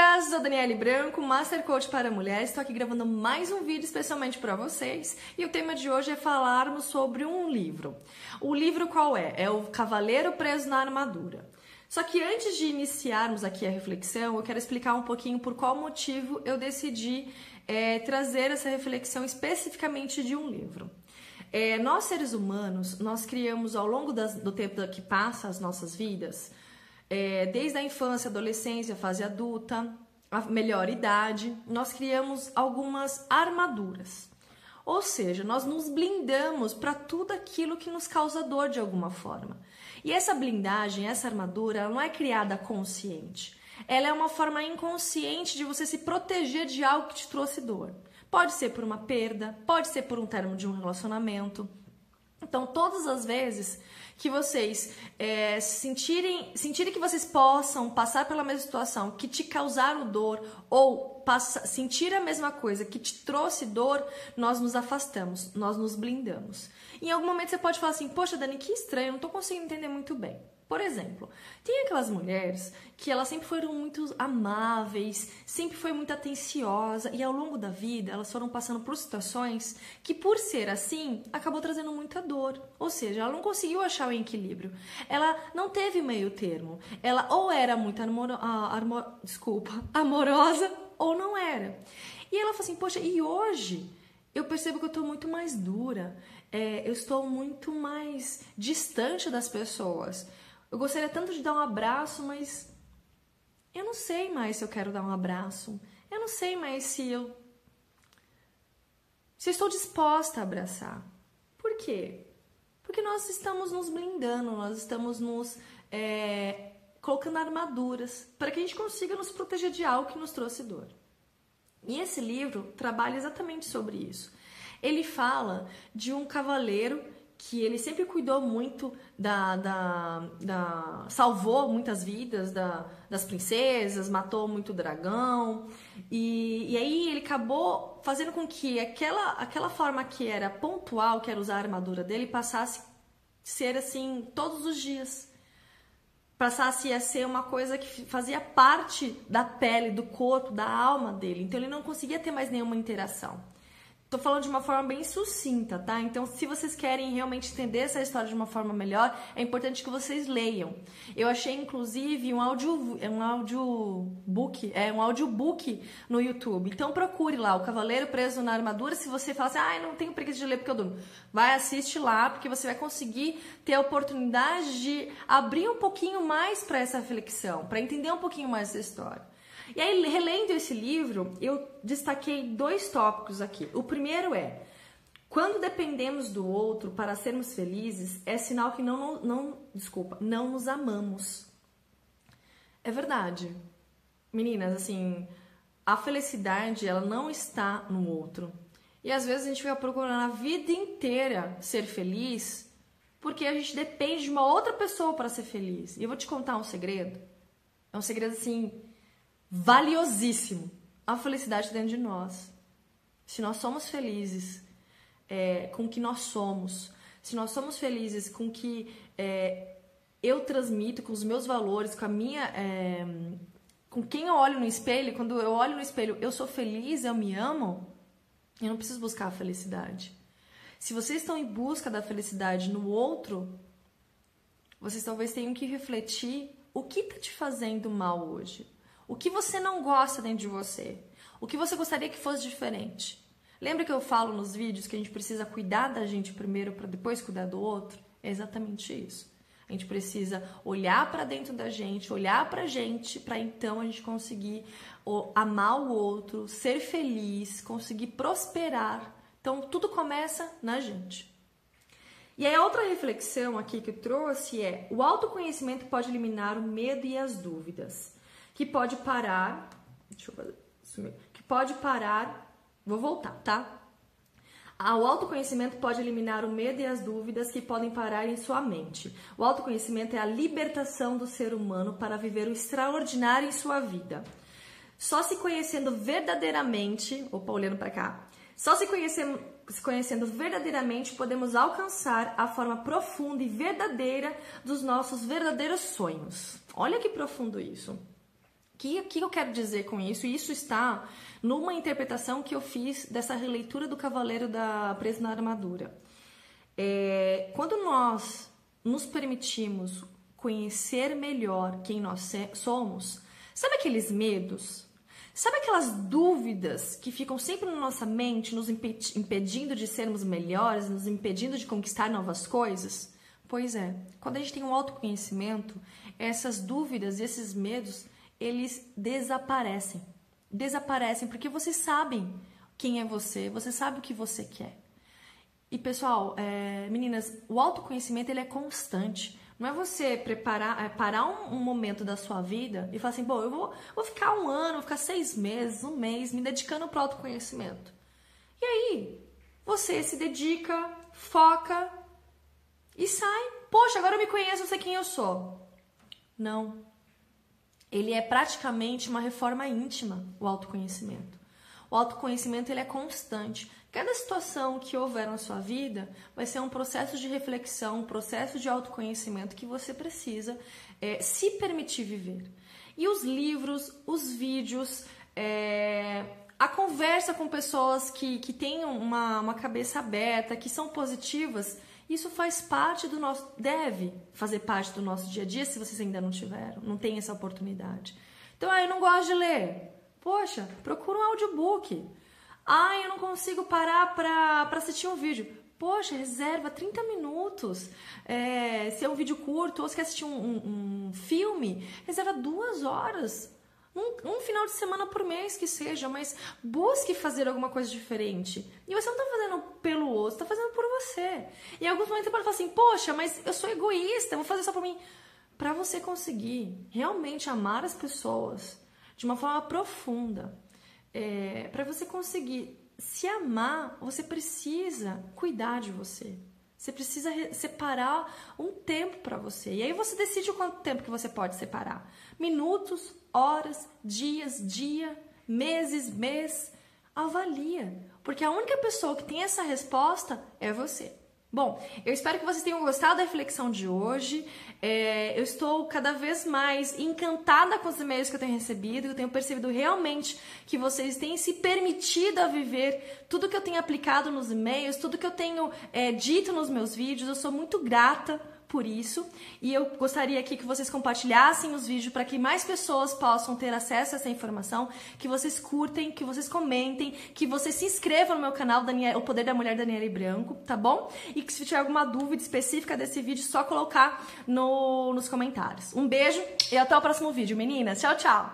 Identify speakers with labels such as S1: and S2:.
S1: amigas! Sou Daniele Branco, Master Coach para Mulheres. Estou aqui gravando mais um vídeo especialmente para vocês. E o tema de hoje é falarmos sobre um livro. O livro qual é? É o Cavaleiro Preso na Armadura. Só que antes de iniciarmos aqui a reflexão, eu quero explicar um pouquinho por qual motivo eu decidi é, trazer essa reflexão especificamente de um livro. É, nós seres humanos, nós criamos ao longo das, do tempo que passa as nossas vidas, é, desde a infância, adolescência, fase adulta, a melhor idade, nós criamos algumas armaduras. Ou seja, nós nos blindamos para tudo aquilo que nos causa dor de alguma forma. E essa blindagem, essa armadura, ela não é criada consciente. Ela é uma forma inconsciente de você se proteger de algo que te trouxe dor. Pode ser por uma perda, pode ser por um término de um relacionamento. Então, todas as vezes que vocês é, sentirem, sentirem que vocês possam passar pela mesma situação que te causaram dor ou passa, sentir a mesma coisa que te trouxe dor, nós nos afastamos, nós nos blindamos. Em algum momento você pode falar assim, poxa, Dani, que estranho, não estou conseguindo entender muito bem. Por exemplo, tem aquelas mulheres que elas sempre foram muito amáveis, sempre foi muito atenciosa e ao longo da vida elas foram passando por situações que por ser assim acabou trazendo muita dor. Ou seja, ela não conseguiu achar o equilíbrio. Ela não teve meio termo. Ela ou era muito amor, ah, desculpa, amorosa ou não era. E ela falou assim: "Poxa, e hoje eu percebo que eu estou muito mais dura, é, eu estou muito mais distante das pessoas. Eu gostaria tanto de dar um abraço, mas eu não sei mais se eu quero dar um abraço. Eu não sei mais se eu se eu estou disposta a abraçar. Por quê? Porque nós estamos nos blindando, nós estamos nos é, colocando armaduras para que a gente consiga nos proteger de algo que nos trouxe dor. E esse livro trabalha exatamente sobre isso. Ele fala de um cavaleiro que ele sempre cuidou muito da, da, da salvou muitas vidas da, das princesas, matou muito dragão e, e aí ele acabou fazendo com que aquela, aquela forma que era pontual, que era usar a armadura dele, passasse a ser assim todos os dias. Passasse a ser uma coisa que fazia parte da pele, do corpo, da alma dele. Então ele não conseguia ter mais nenhuma interação. Tô falando de uma forma bem sucinta, tá? Então, se vocês querem realmente entender essa história de uma forma melhor, é importante que vocês leiam. Eu achei, inclusive, um audio, um audiobook, é um audiobook no YouTube. Então, procure lá, O Cavaleiro Preso na Armadura. Se você fala assim, ah, não tenho preguiça de ler porque eu durmo. Vai, assiste lá, porque você vai conseguir ter a oportunidade de abrir um pouquinho mais para essa reflexão, para entender um pouquinho mais essa história. E aí, relendo esse livro, eu destaquei dois tópicos aqui. O primeiro é: quando dependemos do outro para sermos felizes, é sinal que não, não, não desculpa, não nos amamos. É verdade. Meninas, assim, a felicidade, ela não está no outro. E às vezes a gente fica procurando a vida inteira ser feliz porque a gente depende de uma outra pessoa para ser feliz. E eu vou te contar um segredo. É um segredo assim valiosíssimo a felicidade dentro de nós. Se nós somos felizes é, com o que nós somos, se nós somos felizes com o que é, eu transmito, com os meus valores, com a minha. É, com quem eu olho no espelho, quando eu olho no espelho, eu sou feliz, eu me amo, eu não preciso buscar a felicidade. Se vocês estão em busca da felicidade no outro, vocês talvez tenham que refletir o que está te fazendo mal hoje. O que você não gosta dentro de você? O que você gostaria que fosse diferente? Lembra que eu falo nos vídeos que a gente precisa cuidar da gente primeiro para depois cuidar do outro? É exatamente isso. A gente precisa olhar para dentro da gente, olhar para a gente, para então a gente conseguir amar o outro, ser feliz, conseguir prosperar. Então tudo começa na gente. E aí a outra reflexão aqui que eu trouxe é: o autoconhecimento pode eliminar o medo e as dúvidas que pode parar. Deixa eu fazer Que pode parar. Vou voltar, tá? O autoconhecimento pode eliminar o medo e as dúvidas que podem parar em sua mente. O autoconhecimento é a libertação do ser humano para viver o extraordinário em sua vida. Só se conhecendo verdadeiramente, opa, olhando para cá, só se conhecendo, se conhecendo verdadeiramente podemos alcançar a forma profunda e verdadeira dos nossos verdadeiros sonhos. Olha que profundo isso que, que eu quero dizer com isso? Isso está numa interpretação que eu fiz dessa releitura do Cavaleiro da Preso na Armadura. É, quando nós nos permitimos conhecer melhor quem nós somos, sabe aqueles medos? Sabe aquelas dúvidas que ficam sempre na nossa mente, nos impedindo de sermos melhores, nos impedindo de conquistar novas coisas? Pois é, quando a gente tem um autoconhecimento, essas dúvidas e esses medos, eles desaparecem. Desaparecem porque vocês sabem quem é você, você sabe o que você quer. E pessoal, é, meninas, o autoconhecimento ele é constante. Não é você preparar, é parar um, um, momento da sua vida e falar assim, bom, eu vou, vou ficar um ano, vou ficar seis meses, um mês, me dedicando para o autoconhecimento. E aí, você se dedica, foca e sai. Poxa, agora eu me conheço, eu sei quem eu sou. Não ele é praticamente uma reforma íntima, o autoconhecimento. O autoconhecimento ele é constante. Cada situação que houver na sua vida vai ser um processo de reflexão, um processo de autoconhecimento que você precisa é, se permitir viver. E os livros, os vídeos, é, a conversa com pessoas que, que têm uma, uma cabeça aberta, que são positivas, isso faz parte do nosso, deve fazer parte do nosso dia a dia se vocês ainda não tiveram, não tem essa oportunidade. Então, ah, eu não gosto de ler. Poxa, procura um audiobook. Ah, eu não consigo parar para assistir um vídeo. Poxa, reserva 30 minutos. É, se é um vídeo curto ou se quer assistir um, um, um filme, reserva duas horas. Um, final de semana por mês que seja, mas busque fazer alguma coisa diferente. E você não está fazendo pelo outro, está fazendo por você. E em alguns momentos você pode falar assim, poxa, mas eu sou egoísta, vou fazer só por mim. Para você conseguir realmente amar as pessoas de uma forma profunda, é, para você conseguir se amar, você precisa cuidar de você. Você precisa separar um tempo para você. E aí você decide o quanto tempo que você pode separar. Minutos, horas, dias, dia, meses, mês. Avalia. Porque a única pessoa que tem essa resposta é você. Bom, eu espero que vocês tenham gostado da reflexão de hoje. É, eu estou cada vez mais encantada com os e-mails que eu tenho recebido. Eu tenho percebido realmente que vocês têm se permitido a viver tudo que eu tenho aplicado nos e-mails, tudo que eu tenho é, dito nos meus vídeos. Eu sou muito grata por isso. E eu gostaria aqui que vocês compartilhassem os vídeos para que mais pessoas possam ter acesso a essa informação, que vocês curtem, que vocês comentem, que vocês se inscrevam no meu canal Daniel, O Poder da Mulher Daniela Branco, tá bom? E que se tiver alguma dúvida específica desse vídeo, só colocar no, nos comentários. Um beijo e até o próximo vídeo, meninas. Tchau, tchau!